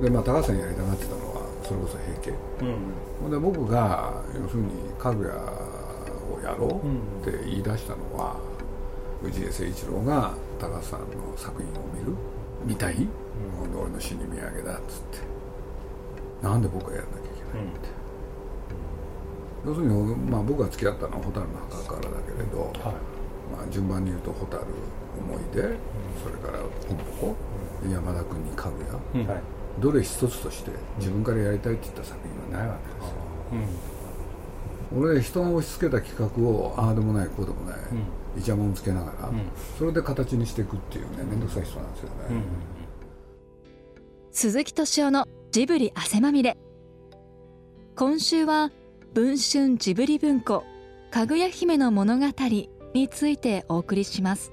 でまあ高橋さんやりたがってたのはそれこそ平家、うん、で僕が要するに家具屋をやろうって言い出したのは、氏家誠一郎が高橋さんの作品を見る見たい、うん、俺の死に土産だっつって。なんで僕がやらなきゃいけないって、要するに、まあ、僕が付き合ったのは蛍の墓からだけれど、はい、まあ、順番に言うと蛍思い出、うん、それからポンポコ、うん、山田君に家具屋、はい、どれ一つとして自分からやりたいって言った作品はないわけですよ、俺人が押し付けた企画をああでもないこうでもない、イチャモンつけながら、それで形にしていくっていうね面倒くさい人なんですよね、鈴木敏夫のジブリ汗まみれ。今週は文春ジブリ文庫かぐや姫の物語についてお送りします。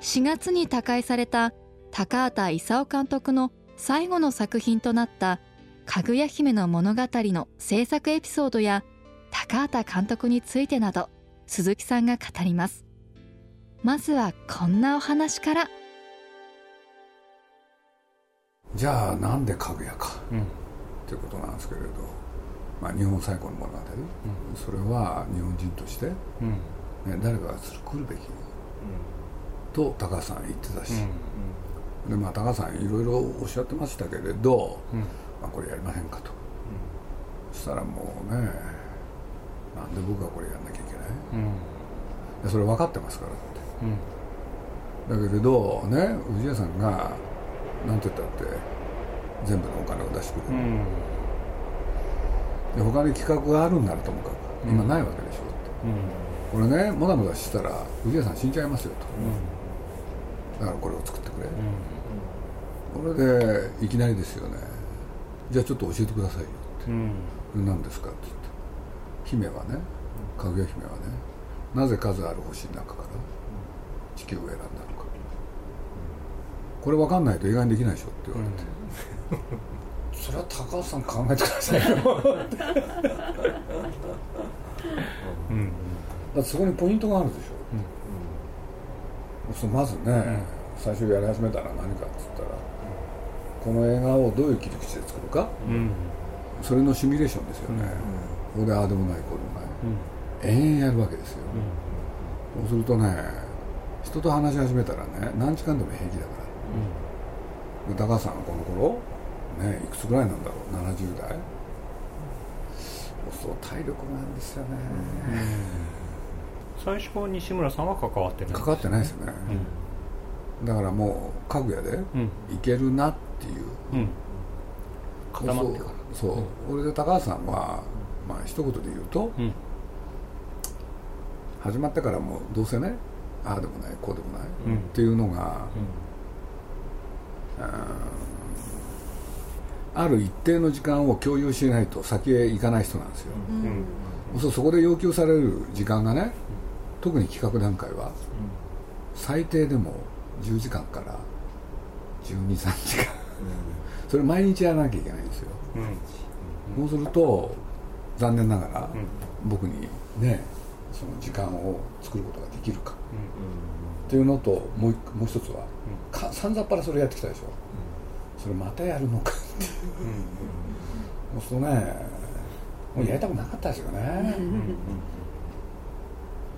4月に他界された高畑勲監督の最後の作品となったかぐや姫の物語の制作エピソードや高畑監督についてなど鈴木さんが語ります。まずはこんなお話から。じゃあなんでかぐやか、うん、っていうことなんですけれど、まあ、日本最古の物語、うん、それは日本人として、うん。ね、誰かが作るべき、と高橋さん言ってたし、でまあ高橋さんいろいろおっしゃってましたけれど、まあ、これやりませんかと、そしたらもうねなんで僕がこれやんなきゃいけない、うん、それ分かってますからって、うん、だけれどね氏家さんが何て言ったって全部のお金を出してくれる、うん、で他に企画があるんならともかく今ないわけでしょって、これねもだもだしたら氏家さん死んじゃいますよと、だからこれを作ってくれ、これでいきなりですよね。じゃあちょっと教えてくださいよって、何ですかって言って。姫はねかぐや姫はねなぜ数ある星の中から地球を選んだのか。これ分かんないと映画にできないでしょって言われて、うん、それは高橋さん考えてくださいよ。うん、だってそこにポイントがあるでしょ、うん、まずね、うん、最初やり始めたら何かっつったらこの映画をどういう切り口で作るか、それのシミュレーションですよね、ここでああでもないこうでもない、延々やるわけですよ、そうするとね人と話し始めたらね何時間でも平気だから、で高橋さんはこの頃ねいくつぐらいなんだろう？70代？そう体力なんですよね、最初西村さんは関わってない。関わってないですよね、だからもう家具屋でいけるなっていう、固まってからそう、俺で高橋さんはまあ一言で言うと、うん、始まってからもどうせねああでもないこうでもない、うん、っていうのが、うん、ある一定の時間を共有しないと先へ行かない人なんですよ、うん、そうそこで要求される時間がね特に企画段階は、最低でも10時間から123時間それ毎日やらなきゃいけないんですよ、そうすると残念ながら、僕にねその時間を作ることができるか、っていうのともうもう一つは、かさんざっぱらそれやってきたでしょ、それまたやるのかって。いう、そうするとねもうやりたくなかったですよね、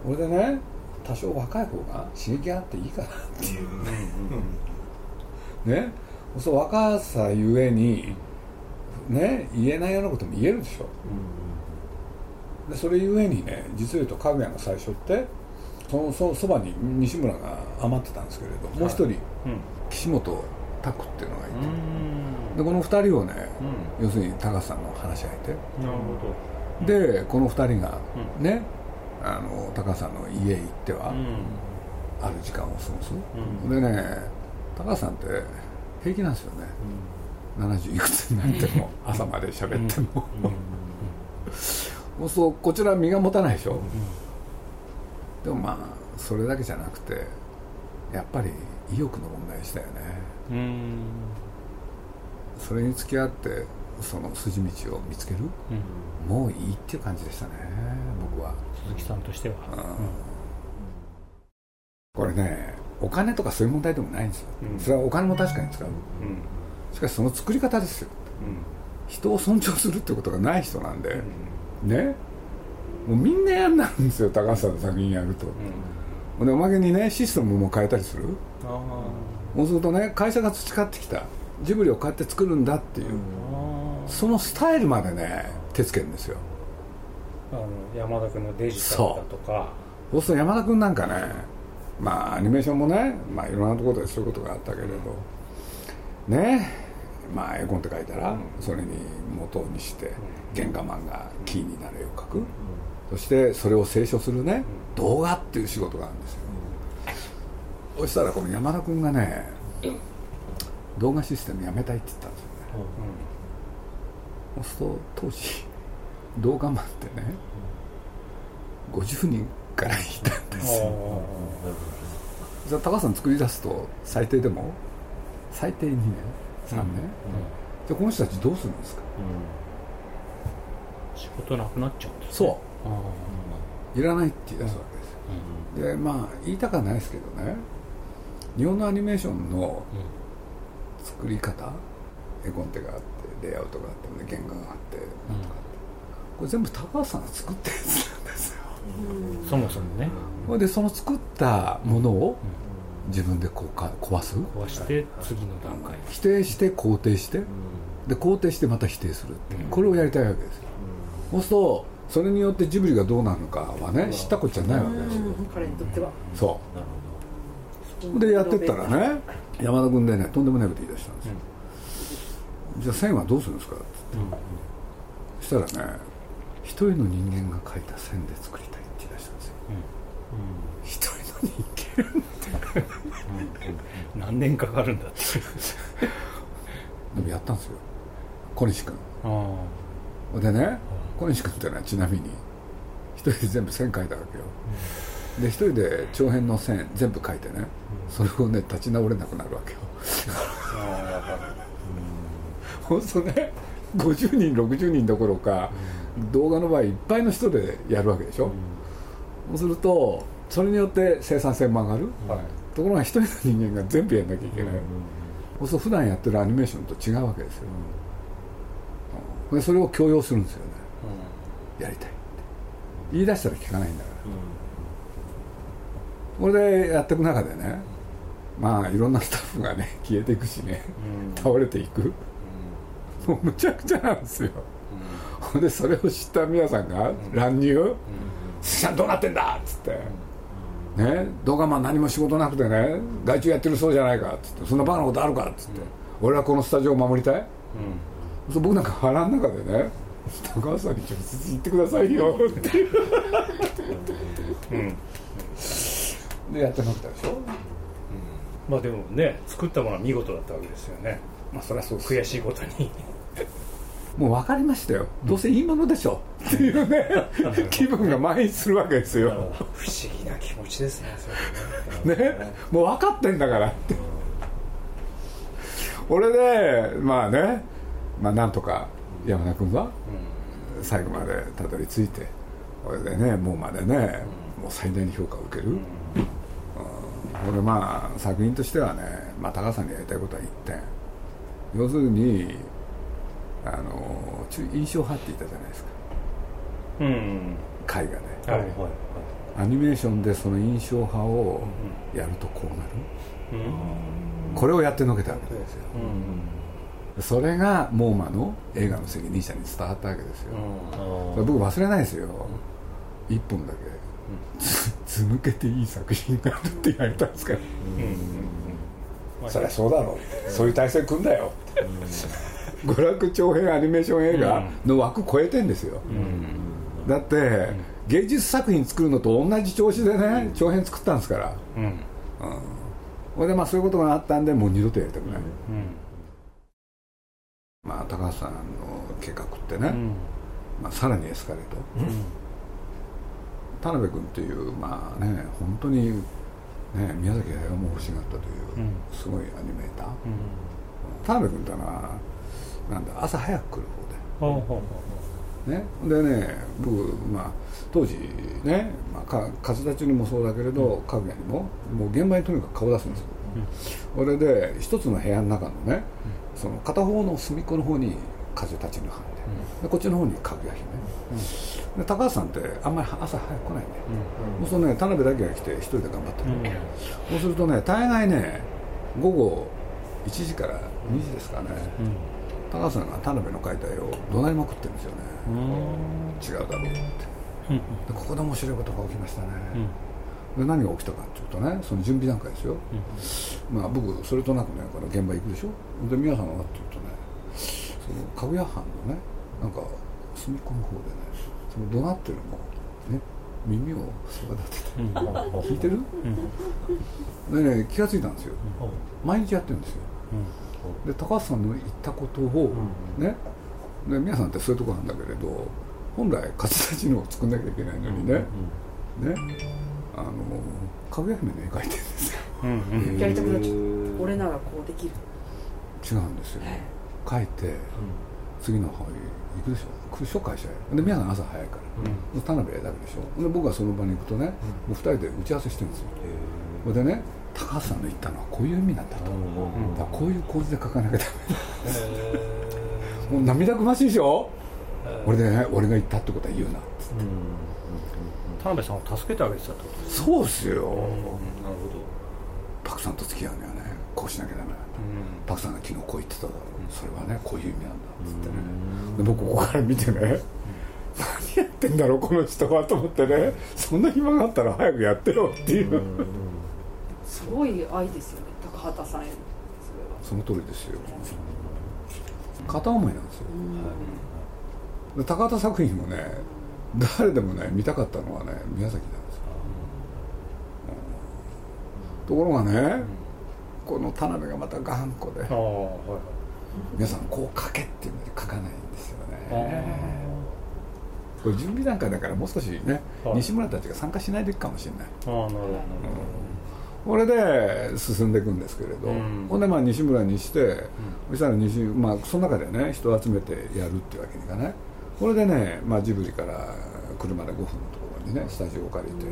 俺でね多少若い方が刺激あっていいかなっていう。ねそう若さゆえにね言えないようなことも言えるでしょ、でそれゆえにね実を言うとかぐやの最初ってそのそそばに西村が余ってたんですけれど、もう一人、うん、岸本拓っていうのがいて。でこの二人をね、うん、要するに高さんの話し相手なるほど。でこの二人がね、あの高さんの家へ行っては、ある時間を過ごす、でね高さんって平気なんですよね、70いくつになっても朝まで喋っても、もう そうこちら身が持たないでしょ、うん、でもまあそれだけじゃなくてやっぱり意欲の問題でしたよね。それに付き合ってその筋道を見つける、うん、もういいっていう感じでしたね僕は。鈴木さんとしては、うん、これねお金とかそういう問題でもないんですよ、それはお金も確かに使う、しかしその作り方ですよ。人を尊重するってことがない人なんで、ね。もうみんな嫌になるんですよ高橋さんの作品やると、でおまけにねシステムも変えたりする。そうするとね会社が培ってきた。ジブリをこうやって作るんだっていう、そのスタイルまでね手つけるんですよ。あの山田君のデジタルだとか。そうすると山田君なんかねまあアニメーションもね、まあ、いろんなところでそういうことがあったけれど、ね。まあ絵コンって書いたら、それに元にして原画漫画キーになる絵を描く、そしてそれを清書するね、動画っていう仕事があるんですよ、そしたらこの山田君がね動画システムやめたいって言ったんですよね、そうすると当時動画マンってね50人からいたんですよ。じゃあ高橋さん作り出すと最低でも？最低2年？3年、じゃあこの人たちどうするんですか、仕事なくなっちゃうそう。いらないって言い出すわけです。よ、でまあ言いたくはないですけどね。日本のアニメーションの作り方、絵コンテがあってレイアウトがあって原画があってなんとかこれ全部高橋さんが作ったやつなんですよそもそもね。でその作ったものを自分でこうか壊す？壊して次の段階。否定して肯定してで肯定してまた否定するってこれをやりたいわけですよ。そうするとそれによってジブリがどうなるのかはね知ったこっちゃないわけですよ。彼にとっては。そう。でやってったらね山田君でねとんでもないこと言い出したんですよ、じゃあ線はどうするんですか？って。言って、そしたらね一人の人間が描いた線で作りたい一人の人間って何年かかるん。だってでもやったんですよ。小西君。でね小西君ってのはちなみに一人で全部線描いたわけよ、で一人で長編の線全部描いてね、それをね立ち直れなくなるわけよ。ほんとね50人60人どころか、動画の場合いっぱいの人でやるわけでしょ、そうするとそれによって生産性も上がる、ところが一人の人間が全部やんなきゃいけない、そうすると普段やってるアニメーションと違うわけですよ、でそれを強要するんですよね、やりたいって。言い出したら聞かないんだから、これでやっていく中でねまあいろんなスタッフがね 消えていくしね、倒れていく、もうむちゃくちゃなんですよ、ほん。でそれを知った宮さんが乱入「すしゃんどうなってんだ!」っつって、ね。動画マン何も仕事なくてね外注やってるそうじゃないか？っつって。そんなバカなことあるか？っつって、俺はこのスタジオを守りたい、そう僕なんか腹の中でね高橋さんに直接言ってくださいよ。っていう、でやってなったでしょ？まあでもね作ったものは見事だったわけですよね。まあそりゃそう悔しいことにもう分かりましたよ。どうせいいものでしょ。っていうね。気分が蔓延するわけですよ。不思議な気持ちですね。それね。ね。もう分かってんだから。って俺でまあね。まあなんとか山田君は最後までたどり着いて。これでねもうまでねもう最大に評価を受ける、うん、俺まあ作品としてはね、まあ、高さんにやりたいことは一点要するにあの印象派って言ったじゃないですか、うん、絵画で、はいはいアニメーションでその印象派をやるとこうなる、これをやってのけたわけですよ、それがモーマの映画の責任者に伝わったわけですよ、僕忘れないですよ。一本だけ。ず抜けていい作品があるって言われたんですから、そりゃそうだろう。そういう体制組んだよ娯楽長編アニメーション映画の枠超えてんですよ、だって芸術作品作るのと同じ調子でね長編作ったんですから。うん、うん、でまあそういうことがあったんでもう二度とやりたくない、まあ高橋さんの計画ってね、まあ、さらにエスカレート、田辺君っていうまあね本当にね宮崎駿も欲しがったというすごいアニメーター、田辺君ってのはなんだ朝早く来る方で、ね、でね僕、まあ、当時ね、まあ、か活動中にもそうだけれど、かぐやにももう現場にとにかく顔出すんですよ、うん、俺で一つの部屋の中のねその片方の隅っこの方に風立ちぬ藩で,、でこっちの方にかぐや姫、で高橋さんってあんまり朝早く来ないん。で、そうするとね田辺だけが来て一人で頑張ってる、そうするとね大概ね午後1時から2時ですかね、高橋さんが田辺の描いた絵を怒鳴りまくってるんですよね、違うだろうって、でここで面白いことが起きましたね、で何が起きたかっていうとねその準備段階ですよ、まあ僕それとなくねこの現場行くでしょ。で皆さんはっていうとねそのかぐや藩のねなんか隅っこの方でねその怒鳴ってるのをね耳をそば立てて、聞いてる、でね気が付いたんですよ、毎日やってるんですよ、で高橋さんの言ったことを、ね。で皆さんってそういうとこなんだけれど本来勝ち立ちのを作んなきゃいけないのにね、ね。あのかぐや姫の絵描いてるんですよ、やりたくなっちゃう。俺ならこうできる。違うんですよ。書い。て、次の方行くでしょ。来るでしょ会社へ。で皆さん朝早いから、田辺だけでしょ。で僕はその場に行くとね、もう2人で打ち合わせしてるんですよ。でね高橋さんの言ったのはこういう意味なんだと、だからこういう構図で書かなきゃダメもう涙ぐましいでしょ、俺でね俺が言ったってことは言うな。っつって、田辺さんを助けてあげてたってことですそうですよ、なるほパクさんと付き合うにはね。こうしなきゃダメなんだ、パクさんが昨日こう言ってただろ。う、それはねこういう意味なんだっつってね、で僕ここから見てね何やってんだろうこの人はと思ってね。そんな暇があったら早くやってよっていう、すごい愛ですよね高畑さんへの。それはその通りですよ。片思いなんですよ、で高畑作品もね誰でもね見たかったのはね宮崎なんですよ、うん。ところがね、この田辺がまた頑固ではいはい。皆さんこう書けっていうので書かないんですよね。これ準備段階だからもう少しねはい。西村たちが参加しないでいくかもしれない。ああなるほどこれで進んでいくんですけれど、うん。ほんでまあ西村にして、そしたら西、まあ、その中でね人を集めてやるっていうわけにいかない。これでね、まあ、ジブリから車で5分のところにねスタジオを借りて、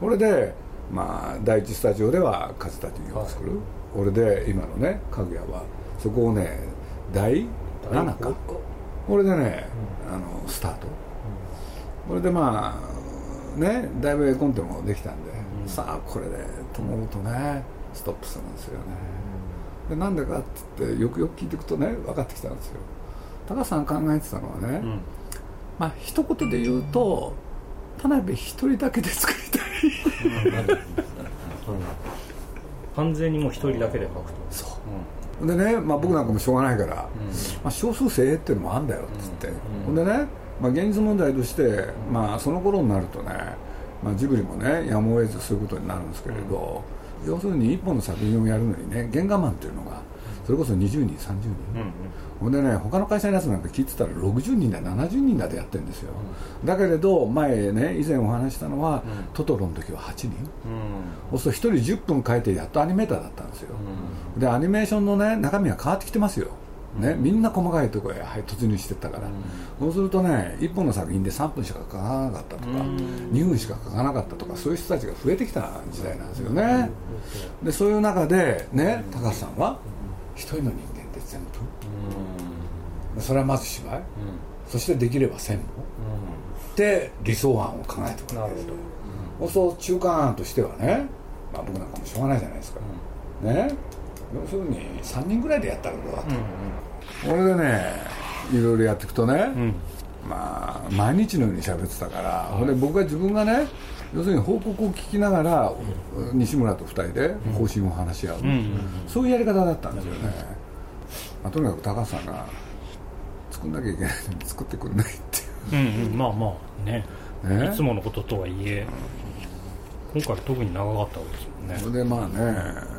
これで、まあ、第一スタジオでは風立ちぬを作る、これで今のねかぐやはそこをね第7か。これでね、あのスタート、これでまあねだいぶ絵コンテもできたんで、さあこれでと思うとねストップするんですよね、でなんでかって言ってよくよく聞いていくとね分かってきたんですよ。高橋さん考えてたのはね、うん。まあ一言で言うと田辺一人だけで作りたい。完全にもう一人だけで書くと。そう。でね、まあ、僕なんかもしょうがないから、まあ、少数精鋭っていうのもあるんだよっつって、ほん。でね、まあ、現実問題として、まあ、その頃になるとね、まあ、ジブリもねやむを得ずそういうことになるんですけれど、要するに一本の作品をやるのにね原画マンっていうのがそれこそ20人30人、ほんでね他の会社のやつなんか聞いてたら60人だ70人だでやってるんですよ、だけれど前ね以前お話ししたのは、トトロの時は8人、そうすると1人10分書いてやっとアニメーターだったんですよ、でアニメーションのね中身が変わってきてますよ、ね、みんな細かいところへ、はい、突入してったから、そうするとね1本の作品で3分しか書かなかったとか、2分しか書かなかったとかそういう人たちが増えてきた時代なんですよね、でそういう中でね高橋さんは一人の人間で全部、それはまず芝居、そしてできれば専務、で理想案を考えておくわけですそうすると中間案としてはね、まあ、僕なんかもしょうがないじゃないですか、ね。要するに3人ぐらいでやったらどうだと、これでねいろいろやっていくとね、まあ毎日のように喋ってたから、ほんで僕は自分がね要するに報告を聞きながら、西村と2人で方針を話し合う、そういうやり方だったんですよね、まあ、とにかく高橋さんが作んなきゃいけないのに作ってくれないっていう。うんうん。まあまあね。ね。いつものこととはいえ今回特に長かったわけですもんね。それでまあね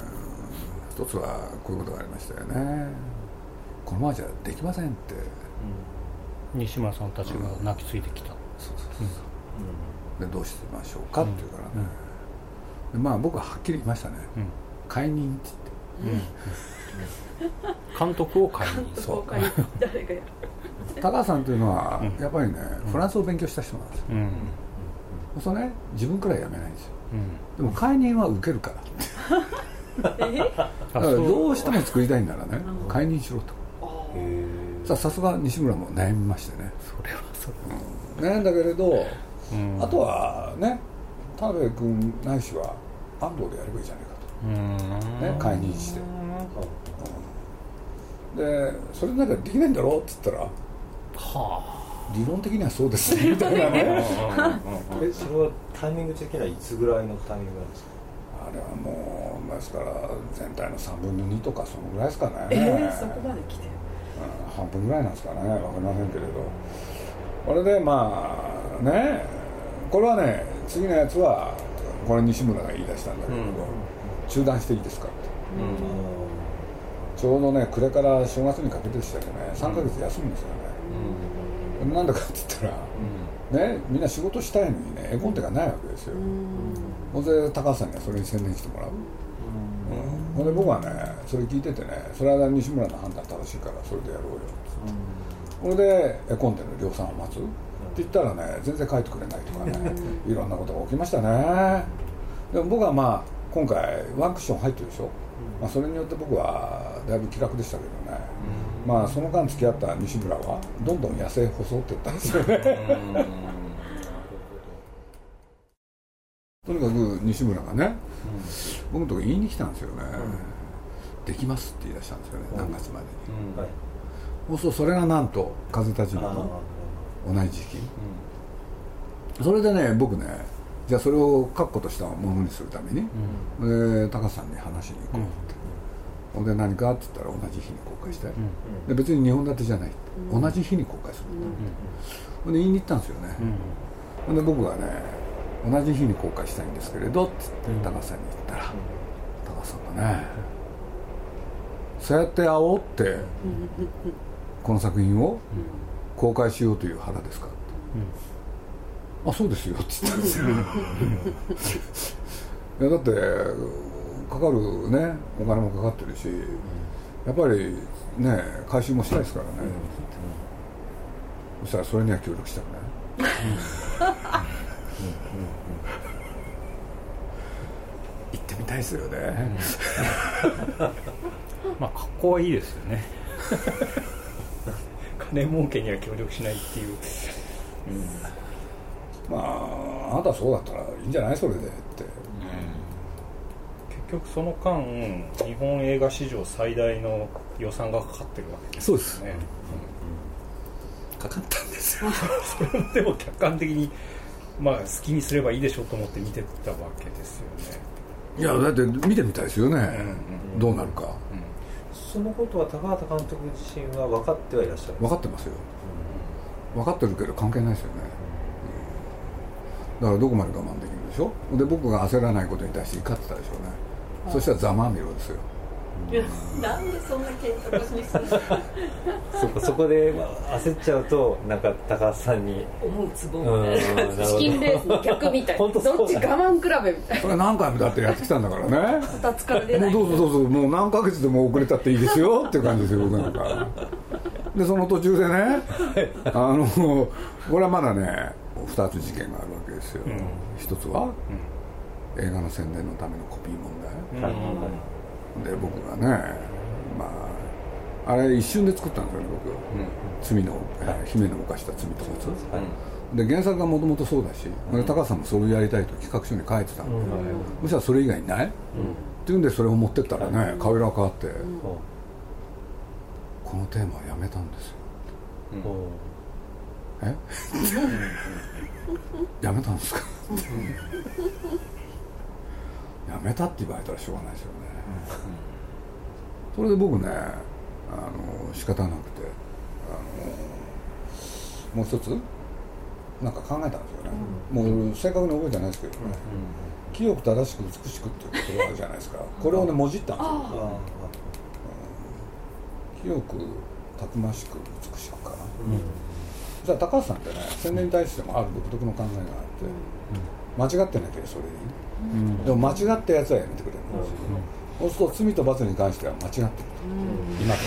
一つはこういうことがありましたよねこのままじゃできませんって。西村さんたちが泣きついてきた、でどうしましょうかって言うから。ね、でまあ僕ははっきり言いましたね、解任って監督を解任そう。誰がやる？言って高橋さんというのはやっぱりね、フランスを勉強した人なんですよ、うん。そうね自分からはやめないんですよ。うん。でも解任は受けるから。だえからどうしても作りたいんならね解任しろとささすが西村も悩みましてね。それはそれ、悩んだけれど、うん。あとはね田辺君ないしは安藤でやればいいじゃないかと。うん。ね解任して。でそれなんかできないんだろうって言ったらは理論的にはそうですね。みたいなね。えそれはタイミング的にはいつぐらいのタイミングなんですか？あれはもうですから全体の3分の2とかそのぐらいですかね、えー、そこまで来てる。うん半分ぐらいなんですかね。分かりませんけれど。これでまあね。これはね次のやつはこれ西村が言い出したんだけれど、中断していいですかって。ちょうどね暮れから正月にかけてでしたけどね。3ヶ月休むんですよね、なんでかって言ったら、ね、みんな仕事したいのにね絵コンテがないわけですよ、ほん。で高橋さんにはそれに専念してもらう、うん。ほんで僕はねそれ聞いててねそれは西村の判断正しいからそれでやろうよ。それで絵コンテの量産を待つ。って言ったらね全然帰ってくれないとかねいろんなことが起きましたね。でも僕はまあ今回ワンクッション入ってるでしょ、まあ、それによって僕はだいぶ気楽でしたけどね、まあその間付き合った西村はどんどん痩せ細っていったんですよね。とにかく西村がね、僕のとこ言いに来たんですよね、できますって言い出したんですよね、何月までに、はい。そうするとそれがなんと風立ちの同じ時期、それでね僕ねじゃあそれを確固としたものにするために、で高橋さんに話しに行こうって、ほんで何かって言ったら同じ日に公開して、で別に2本立てじゃないって、同じ日に公開する、ほんで言いに行ったんですよね、ほんで僕がね同じ日に公開したいんですけれどって言って高橋さんに言ったら、高橋さんがねそうやって煽ってこの作品を公開しようという腹ですか？って、あそうですよって。言ったん。ですよいやだってかかるねお金もかかってるしやっぱりね回収もしたいですからね、そしたらそれには協力したくない。行ってみたいですよね、まあ格好はいいですよね。金儲けには協力しないっていう。まああなたそうだったらいいんじゃないそれでって。結局その間日本映画史上最大の予算がかかってるわけですよね。そうですかかったんですよ。それでも客観的にまあ好きにすればいいでしょうと思って見てたわけですよね。いやだって見てみたいですよね、どうなるかそのことは高畑監督自身は分かってはいらっしゃる分かってますよ。分かってるけど関係ないですよね、だからどこまで我慢できるでしょ？で僕が焦らないことに対して怒ってたでしょうね、そしたらざまあみろですよなんでそんな喧嘩腰にするの？そこそこでまあ焦っちゃうとなんか高橋さんに。思うツボみたいな。チキンレースの逆みたい本当そうどっち我慢比べみたいそれ何回もだってやってきたんだからね。な二つから出ない。もうどうぞどうぞもう何ヶ月でも遅れたっていいですよ。っていう感じですよ僕なんか。でその途中でねあのこれはまだね2つ事件があるわけですよ、一つは、映画の宣伝のためのコピー問題、で僕がねまああれ一瞬で作ったんですよね僕、罪の、えー姫の犯した罪と罰、で原作がもともとそうだし、で高橋さんもそれをやりたいと企画書に書いてたんで、そしたらそれ以外にない、っていうんでそれを持ってったらね顔色が変わって、このテーマはやめたんですよ。え？やめたんですか？やめたって言われたらしょうがないですよね、それで僕ねあの仕方なくてあのもう一つなんか考えたんですよね、もう正確に覚えてないですけどね、清く正しく美しくっていう言葉あるじゃないですか。これをねもじったんですよ。清くたくましく美しくかな、じゃあ高橋さんってね宣伝に対してもある独特の考えがあって、間違ってなきゃそれでいい、でも間違ったやつはやめてくれ。るんですよ、そうすると罪と罰に関しては間違ってる、今で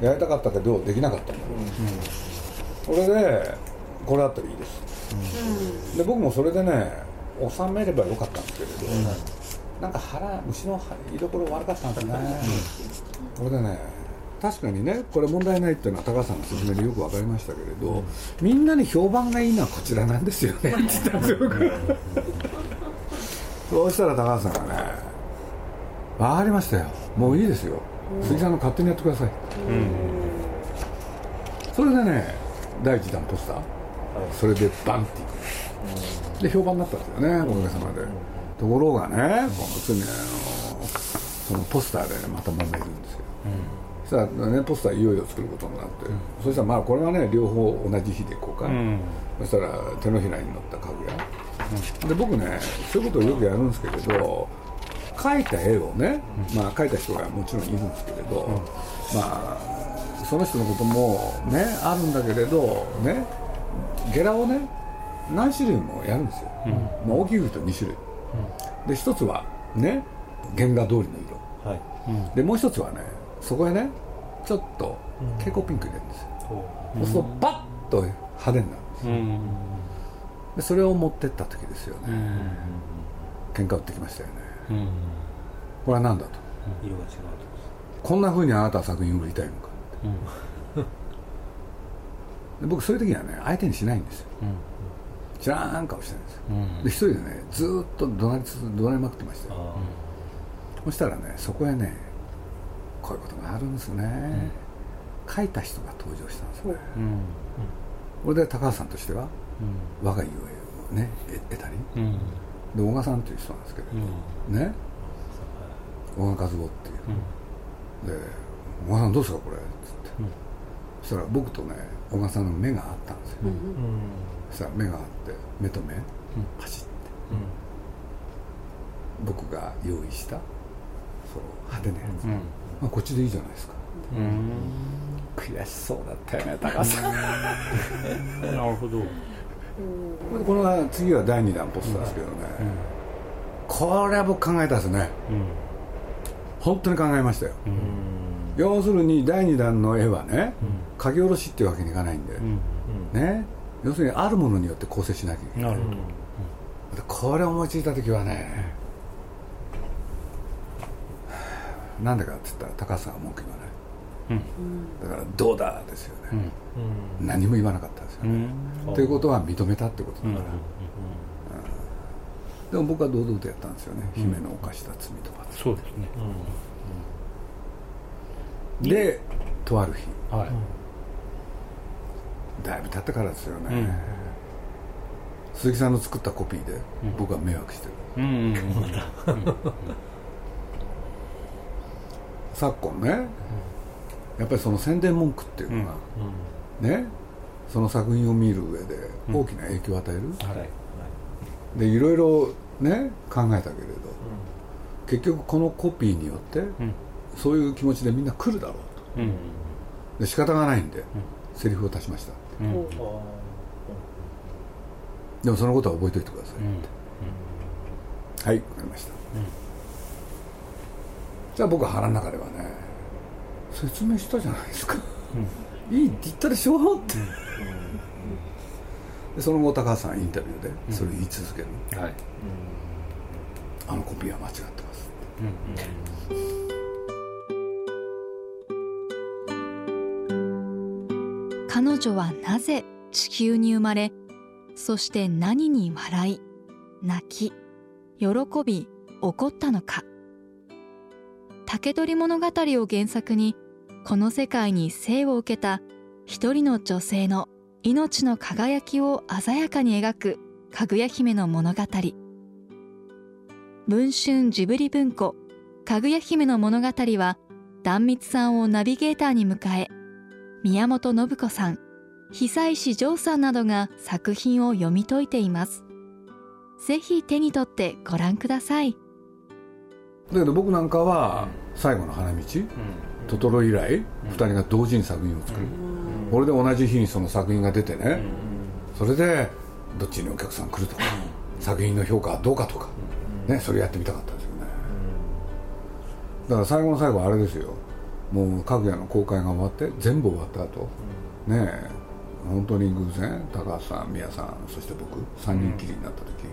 も、やりたかったけどできなかったんだ、それでこれだったらいいです、で僕もそれでね収めればよかったんですけれど、なんか腹虫の居所悪かったんですね、これでね確かにねこれ問題ないっていうのは高橋さんの説明でよく分かりましたけれど、みんなに評判がいいのはこちらなんですよね。そうしたら高橋さんがね分かりましたよ。もういいですよ。鈴木さんの勝手にやってください、それでね第一弾ポスター、それでバンって。いくで評判になったんですよねおかげさまで、ところがね本当にねあのそのポスターでねまた揉めるんですよ、そしたらねポスターいよいよ作ることになって、そしたらまあこれはね両方同じ日で公開、そしたら手のひらに乗った家具屋、で僕ねそういうことをよくやるんですけれど描いた絵をね、まあ描いた人がもちろんいるんですけれど、まあその人のこともねあるんだけれどねゲラをね何種類もやるんですよ、まあ、大きく言うと2種類、で一つはね原画通りの色。はい。でもう一つはねそこへねちょっと蛍光ピンク入れるんですよ、そうするとパッと派手になるんですうん。でそれを持ってった時ですよね、喧嘩売ってきましたよね。うん。これは何だと？色が違うと。こんな風にあなたは作品を売りたいのかで僕そういう時にはね相手にしないんですよ。知らん顔してるんですよ。うん。で一人でねずーっと怒鳴りつつ怒鳴りまくってましたよ。あそしたらねそこへねこういうことがあるんですね、書いた人が登場したんですよね。うん。これで高橋さんとしては我が家をねえ得たり。うん。で小賀さんという人なんですけれど、ね。小賀和夫っていう、で「小賀さんどうですかこれ」っつって、そしたら僕とね小賀さんの目があったんですよ、そしたら目があって目と目、パチッて、僕が用意したその派手なやつ、うんまあ、こっちでいいじゃないですか。うん。悔しそうだったよね高橋さん。なるほど。この次は第2弾ポスターですけどね、これは僕考えたんですね。うん本当に考えましたよ、うん。要するに第2弾の絵はね、書き下ろしっていうわけにいかないんで、うん。ね。要するにあるものによって構成しなきゃいけない。なるほど。でこれを思いついた時はねなんでかって言ったら高橋さんが文句言わない。うん。だからどうだですよね、うん。何も言わなかったですよね、うん。ということは認めたってことだうん。から、でも僕は堂々とやったんですよね、姫の犯した罪とか、そうですね。でとある日。はい。だいぶ経ってからですよね、うん。鈴木さんの作ったコピーで僕は迷惑してる、うん。うん昨今ね、やっぱりその宣伝文句っていうのが、ねその作品を見る上で大きな影響を与える、はい。でいろいろね考えたけれど、結局このコピーによって、ん。そういう気持ちでみんな来るだろうと。うん。で仕方がないんで、セリフを足しましたうん。でもそのことは覚えておいてください、うん。はいわかりました、じゃあ僕は腹の中ではね説明したじゃないですか、いいって言ったでしょって、でその後高橋さんインタビューでそれを言い続ける、はい。あのコピーは間違ってます。彼女はなぜ地球に生まれそして何に笑い泣き喜び怒ったのか竹取物語を原作にこの世界に生を受けた一人の女性の命の輝きを鮮やかに描くかぐや姫の物語。文春ジブリ文庫。かぐや姫の物語は壇蜜さんをナビゲーターに迎え宮本信子さん久石譲さんなどが作品を読み解いています。ぜひ手に取ってご覧ください。だけど僕なんかは最後の花道、トトロ以来2人が同時に作品を作る、これで同じ日にその作品が出てね、それでどっちにお客さん来るとか、作品の評価はどうかとか、ね、それやってみたかったですよね、だから最後の最後はあれですよ。もうかぐやの公開が終わって全部終わった後、ねえ本当に偶然高橋さん宮さんそして僕3人きりになった時、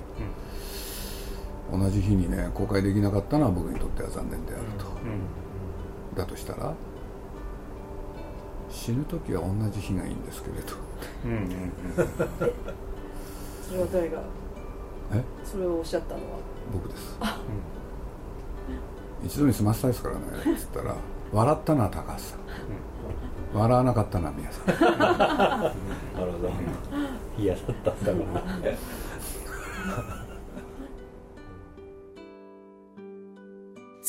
同じ日にね公開できなかったのは僕にとっては残念であると、だとしたら死ぬ時は同じ日がいいんですけれど。うんうん それは誰が？え？それをおっしゃったのは？僕です。一度に済ませたいですからねっつったら笑ったのは高橋さん。笑わなかったのは宮さん。なるほど。嫌だったんだろうな